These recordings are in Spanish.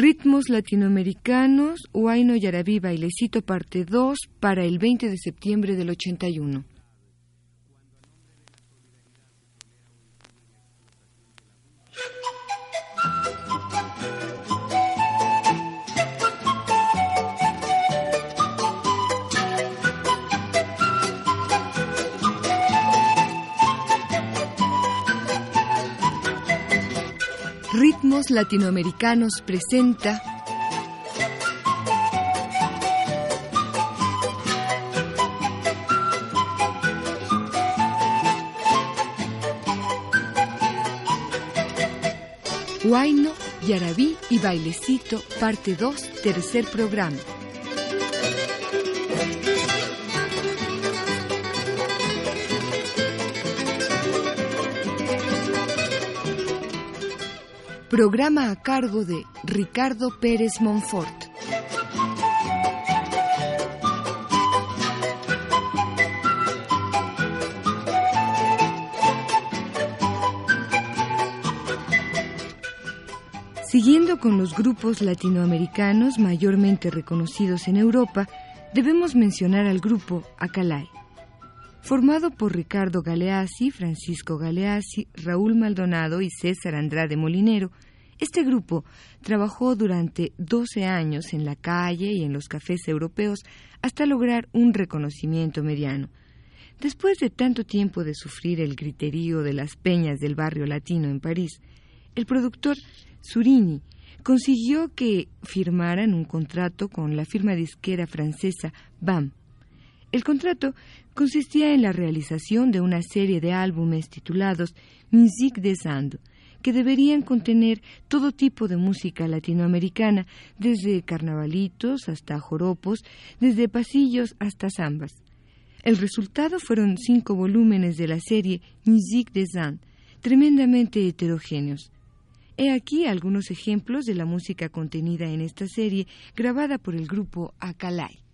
Ritmos latinoamericanos, Huayno Yarabí Bailecito parte 2 para el 20 de septiembre del 81. Latinoamericanos presenta Huayno, Yarabí y Bailecito, parte 2, tercer programa. Programa a cargo de Ricardo Pérez Monfort. Siguiendo con los grupos latinoamericanos mayormente reconocidos en Europa, debemos mencionar al grupo Acalay. Formado por Ricardo Galeazzi, Francisco Galeazzi, Raúl Maldonado y César Andrade Molinero, este grupo trabajó durante 12 años en la calle y en los cafés europeos hasta lograr un reconocimiento mediano. Después de tanto tiempo de sufrir el griterío de las peñas del barrio latino en París, el productor Surini consiguió que firmaran un contrato con la firma disquera francesa BAM. El contrato consistía en la realización de una serie de álbumes titulados Musique des Andes, que deberían contener todo tipo de música latinoamericana, desde carnavalitos hasta joropos, desde pasillos hasta zambas. El resultado fueron cinco volúmenes de la serie Musique des Andes, tremendamente heterogéneos. He aquí algunos ejemplos de la música contenida en esta serie, grabada por el grupo Acalay.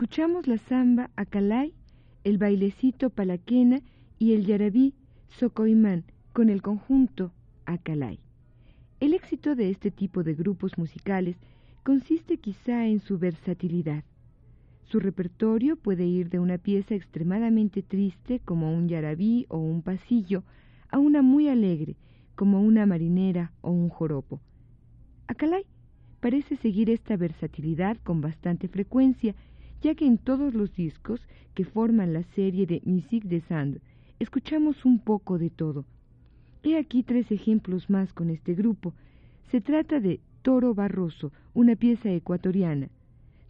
Escuchamos la samba Acalay, el bailecito Palaquena y el yarabí Socoimán con el conjunto Acalay. El éxito de este tipo de grupos musicales consiste quizá en su versatilidad. Su repertorio puede ir de una pieza extremadamente triste como un yarabí o un pasillo a una muy alegre como una marinera o un joropo. Acalay parece seguir esta versatilidad con bastante frecuencia, ya que en todos los discos que forman la serie de Musique de Sand escuchamos un poco de todo. He aquí tres ejemplos más con este grupo. Se trata de Toro Barroso, una pieza ecuatoriana,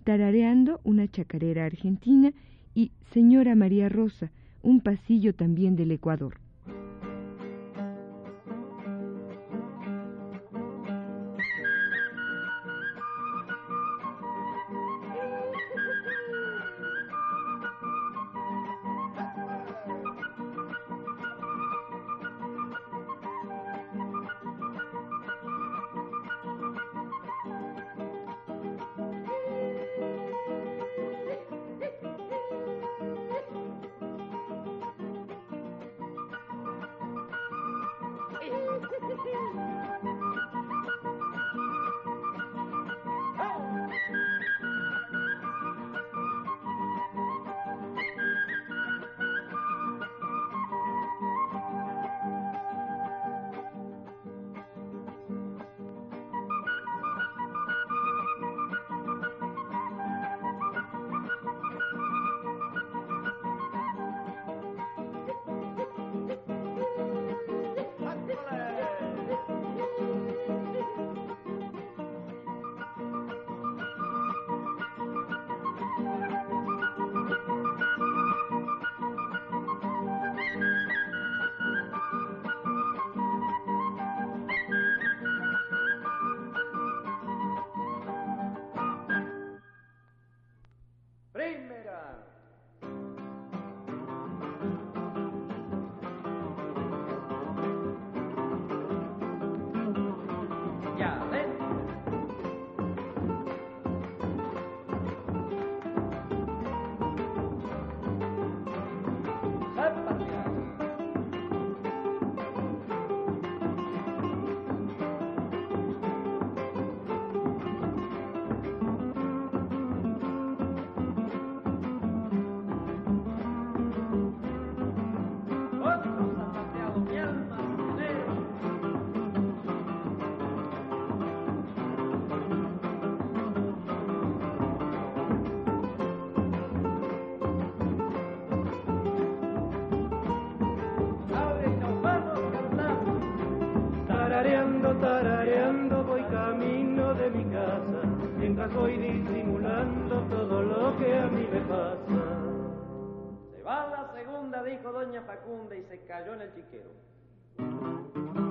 Tarareando, una chacarera argentina, y Señora María Rosa, un pasillo también del Ecuador. Cayó en el chiquero.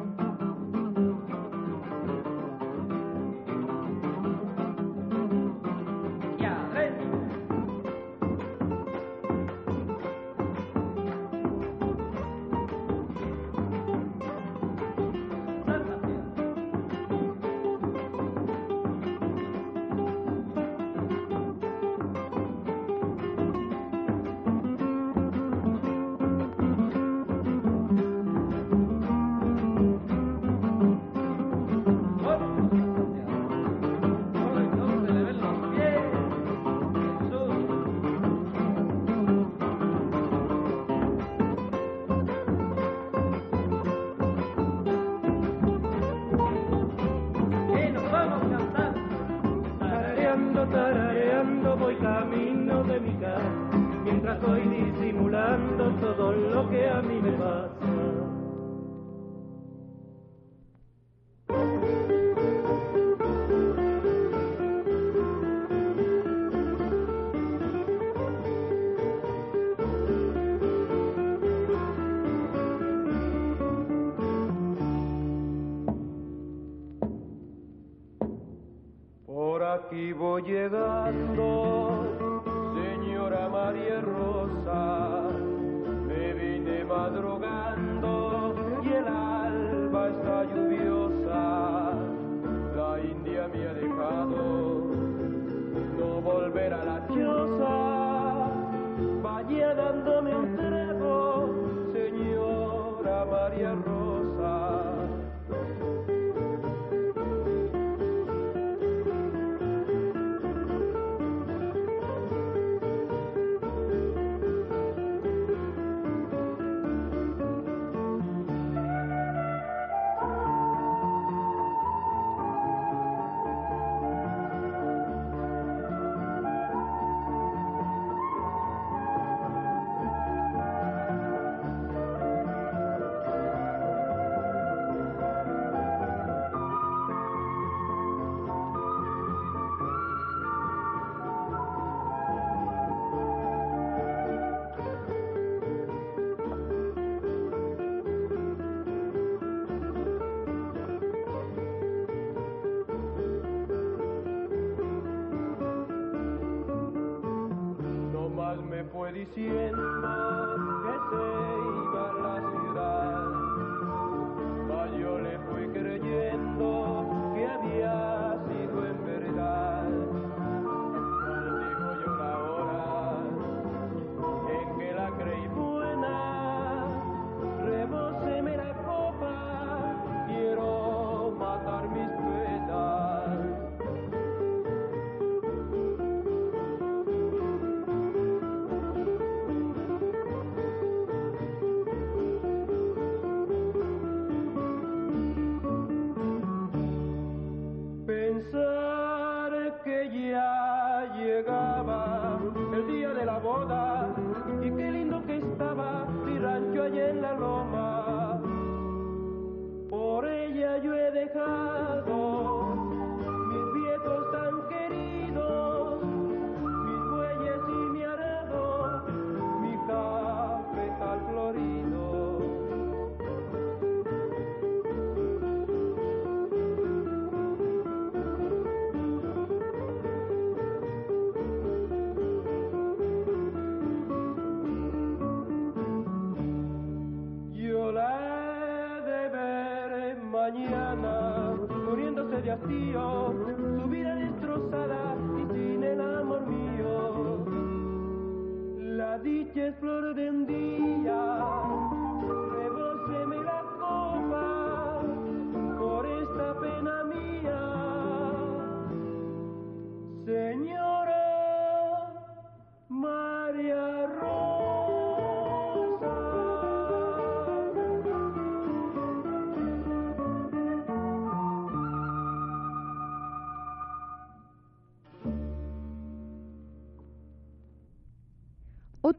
que a mí me va. diciendo.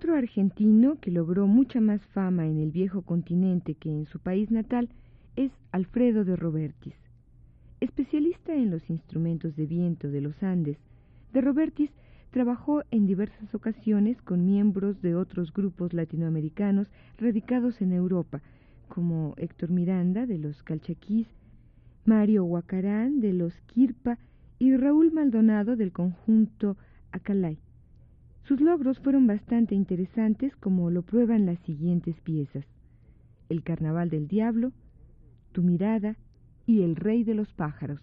Otro argentino que logró mucha más fama en el viejo continente que en su país natal es Alfredo de Robertis. Especialista en los instrumentos de viento de los Andes, de Robertis trabajó en diversas ocasiones con miembros de otros grupos latinoamericanos radicados en Europa, como Héctor Miranda de los Calchaquís, Mario Huacarán de los Kirpa y Raúl Maldonado del conjunto Acalay. Sus logros fueron bastante interesantes como lo prueban las siguientes piezas. El Carnaval del Diablo, Tu mirada y El Rey de los Pájaros.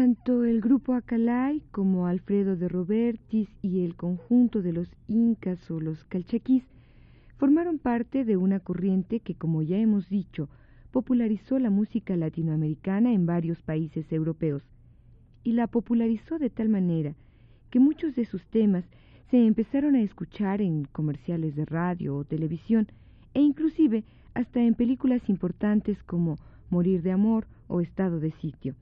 Tanto el grupo Acalay como Alfredo de Robertis y el conjunto de los incas o los calchaquís formaron parte de una corriente que, como ya hemos dicho, popularizó la música latinoamericana en varios países europeos, y la popularizó de tal manera que muchos de sus temas se empezaron a escuchar en comerciales de radio o televisión, e inclusive hasta en películas importantes como Morir de Amor o Estado de Sitio.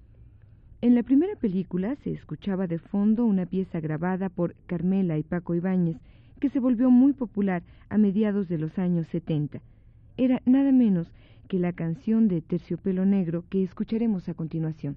En la primera película se escuchaba de fondo una pieza grabada por Carmela y Paco Ibáñez, que se volvió muy popular a mediados de los años 70. Era nada menos que la canción de Terciopelo Negro que escucharemos a continuación.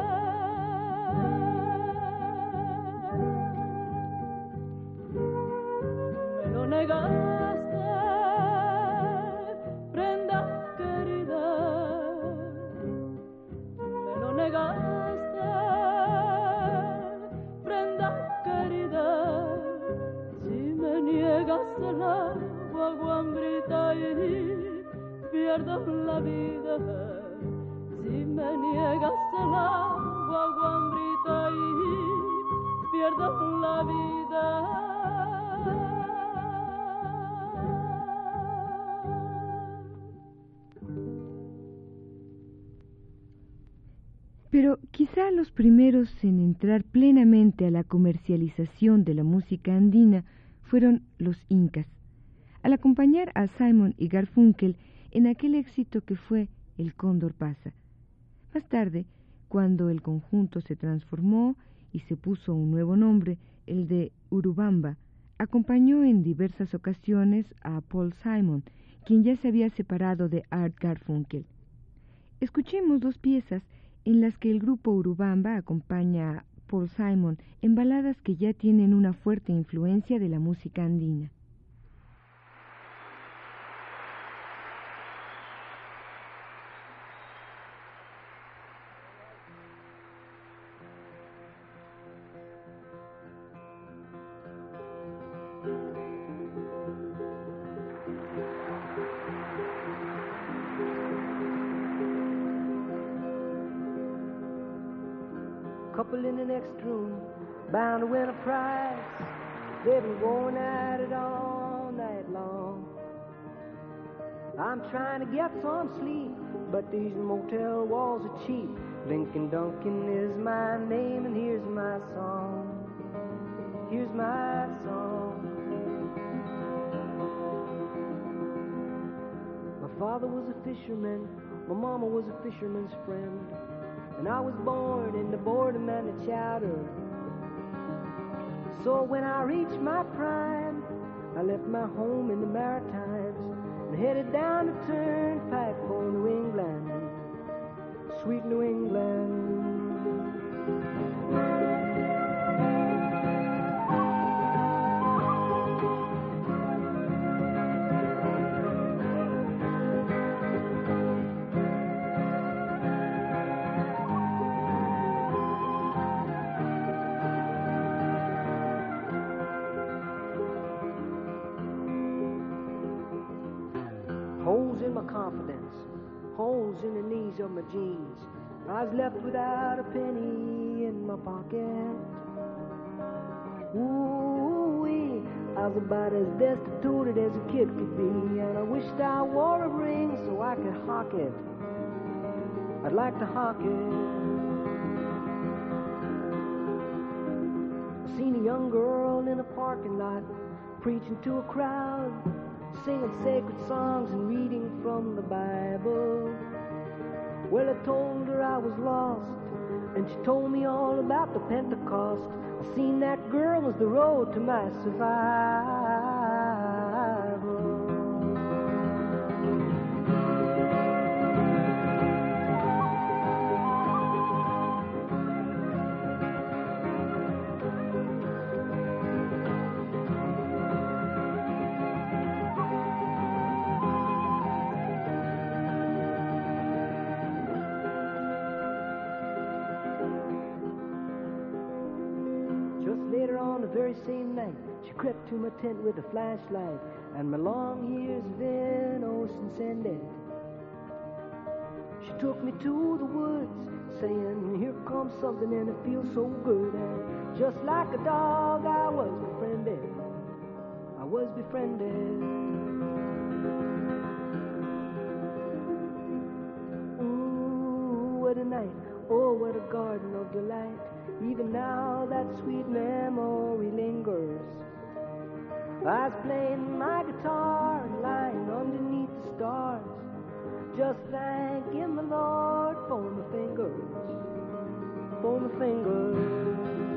los primeros en entrar plenamente a la comercialización de la música andina fueron los incas, al acompañar a Simon y Garfunkel en aquel éxito que fue El Cóndor pasa. Más tarde, cuando el conjunto se transformó y se puso un nuevo nombre, el de Urubamba, acompañó en diversas ocasiones a Paul Simon, quien ya se había separado de Art Garfunkel. Escuchemos dos piezas en las que el grupo Urubamba acompaña a Paul Simon en baladas que ya tienen una fuerte influencia de la música andina. Couple in the next room, bound to win a prize. They've been going at it all night long. I'm trying to get some sleep, but these motel walls are cheap. Lincoln Duncan is my name, and here's my song. here's my song. My father was a fisherman, my mama was a fisherman's friend, and I was born in the boredom and the chowder. So when I reached my prime, I left my home in the Maritimes and headed down the turnpike for New England, sweet New England. I was left without a penny in my pocket. Ooh, I was about as destitute as a kid could be, and I wished I wore a ring so I could hawk it. I'd like to hawk it. I seen a young girl in a parking lot preaching to a crowd, singing sacred songs and reading from the Bible. Well, I told her I was lost, and she told me all about the Pentecost. I seen that girl was the road to my survival. Crept to my tent with a flashlight, and my long years of innocence ended. She took me to the woods, saying, Here comes something, and it feels so good. And just like a dog, I was befriended. I was befriended. Ooh, what a night. Oh, what a garden of delight. Even now that sweet memory lingers. I was playing my guitar and lying underneath the stars. Just thanking the Lord for my fingers. For my fingers.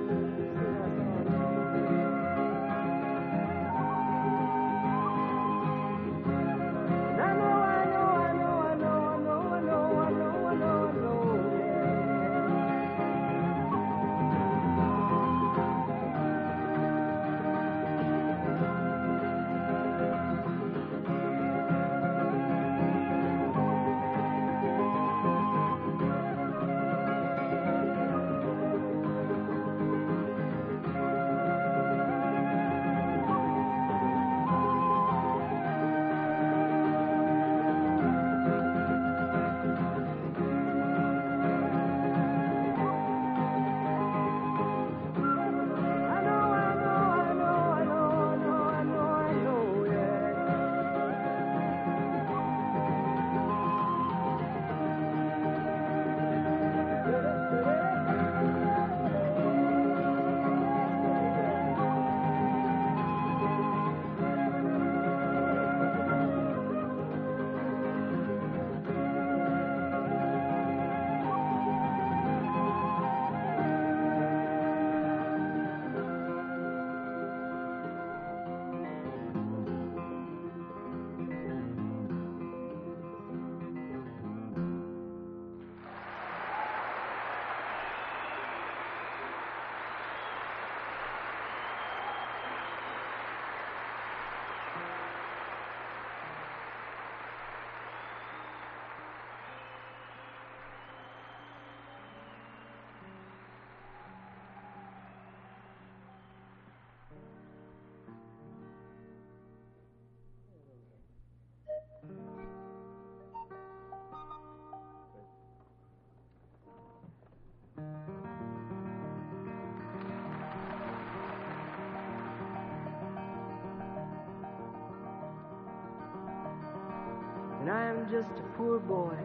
And I am just a poor boy.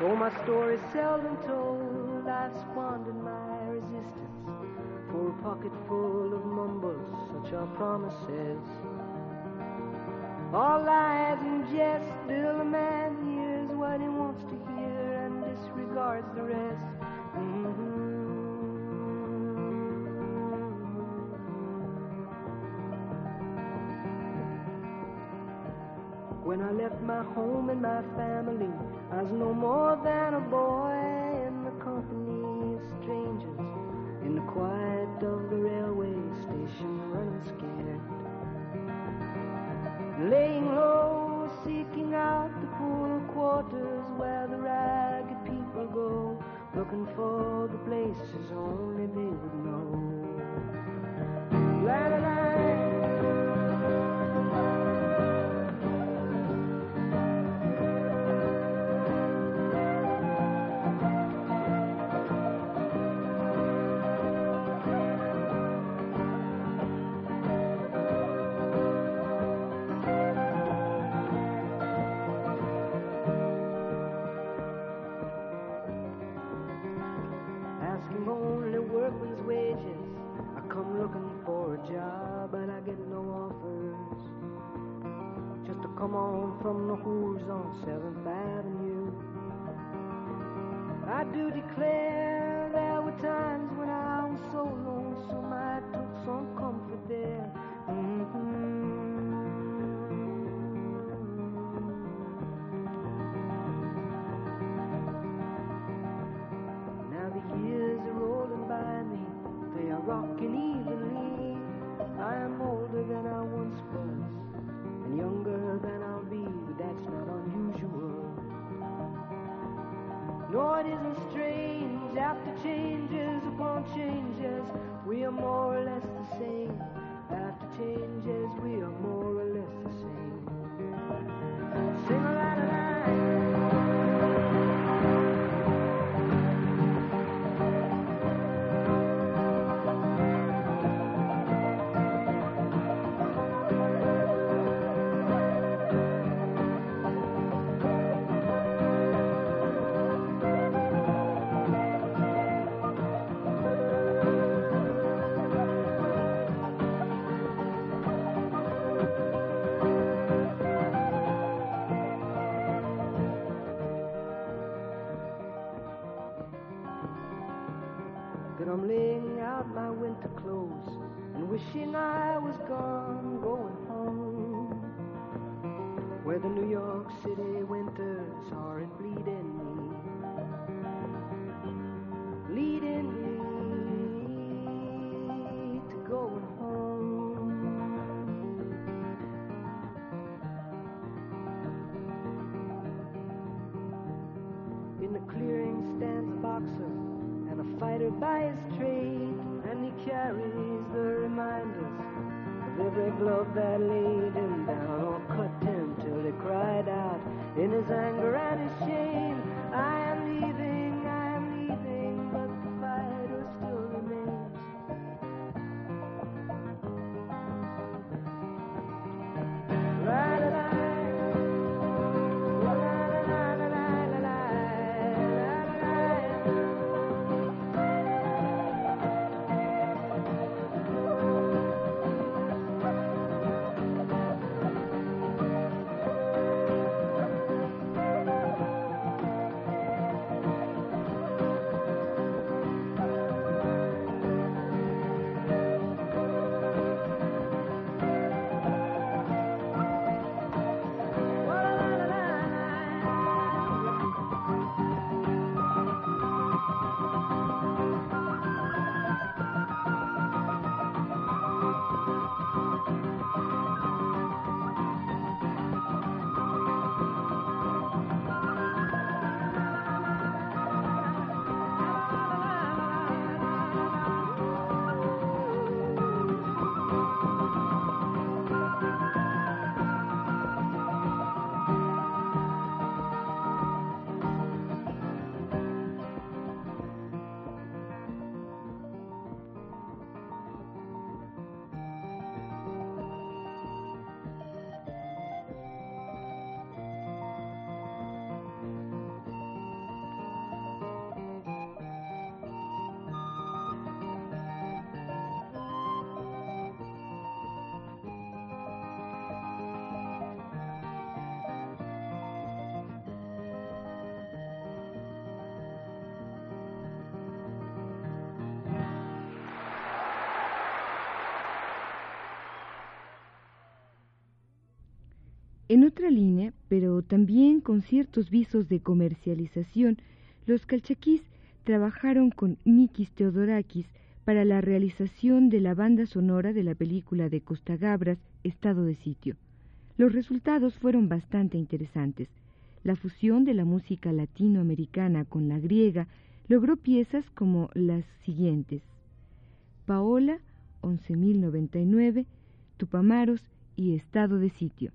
Though my story's seldom told, I've squandered my resistance for a pocket full of mumbles, such are promises. All lies and jest, till a man hears what he wants to hear and disregards the rest. Mm-hmm. When I left my home and my family, I was no more than a boy in the company of strangers, in the quiet of the railway station, running scared. Laying low, seeking out the poor quarters where the ragged people go, looking for the places only they would know. It isn't strange, after changes upon changes, we are more or less the same. After changes, we are more En otra línea, pero también con ciertos visos de comercialización, los calchaquís trabajaron con Mikis Theodorakis para la realización de la banda sonora de la película de Costa Gabras, Estado de Sitio. Los resultados fueron bastante interesantes. La fusión de la música latinoamericana con la griega logró piezas como las siguientes. Paola, 11.099, Tupamaros y Estado de Sitio.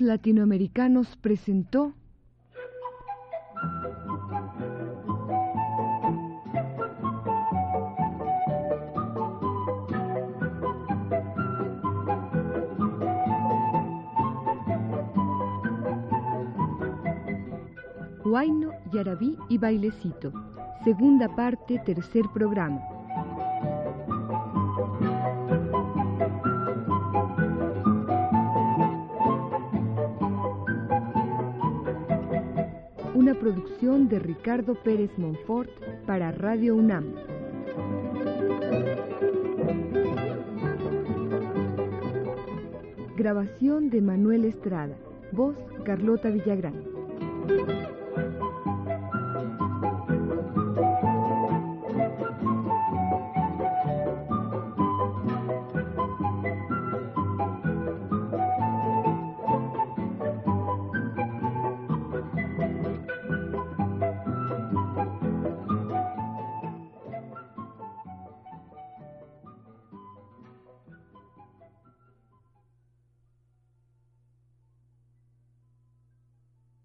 Latinoamericanos presentó Huayno, Yarabí y Bailecito. Segunda parte, tercer programa. De Ricardo Pérez Monfort para Radio UNAM. Grabación de Manuel Estrada. Voz Carlota Villagrán.